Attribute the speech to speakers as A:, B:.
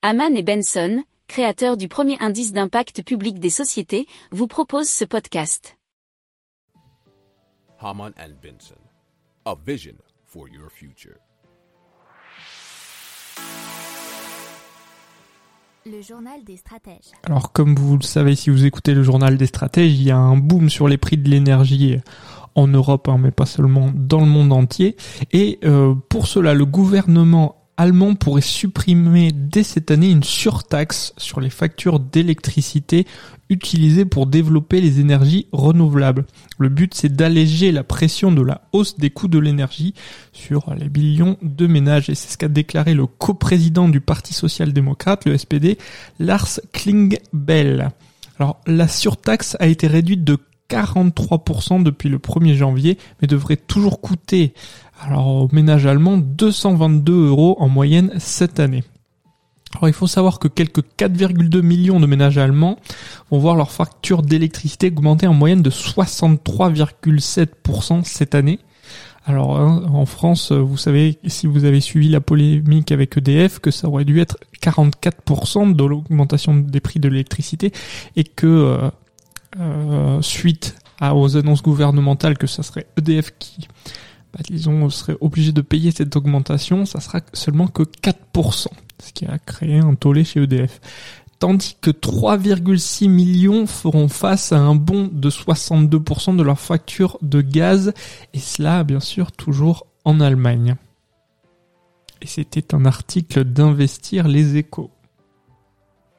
A: Haman et Benson, créateurs du premier indice d'impact public des sociétés, vous proposent ce podcast.
B: Haman and Benson, a vision for your future.
C: Le journal des stratèges.
D: Alors comme vous le savez si vous écoutez le journal des stratèges, il y a un boom sur les prix de l'énergie en Europe, hein, mais pas seulement dans le monde entier. Et euh, pour cela, le gouvernement allemand pourrait supprimer dès cette année une surtaxe sur les factures d'électricité utilisées pour développer les énergies renouvelables. Le but c'est d'alléger la pression de la hausse des coûts de l'énergie sur les millions de ménages et c'est ce qu'a déclaré le coprésident du Parti social-démocrate, le SPD, Lars Klingbell. Alors la surtaxe a été réduite de 43% depuis le 1er janvier, mais devrait toujours coûter alors au ménage allemand 222 euros en moyenne cette année. Alors il faut savoir que quelques 4,2 millions de ménages allemands vont voir leur facture d'électricité augmenter en moyenne de 63,7% cette année. Alors hein, en France, vous savez, si vous avez suivi la polémique avec EDF, que ça aurait dû être 44% de l'augmentation des prix de l'électricité et que euh, euh, suite aux annonces gouvernementales que ça serait EDF qui bah, disons, serait obligé de payer cette augmentation, ça sera seulement que 4%, ce qui a créé un tollé chez EDF. Tandis que 3,6 millions feront face à un bond de 62% de leur facture de gaz, et cela bien sûr toujours en Allemagne. Et c'était un article d'Investir les échos.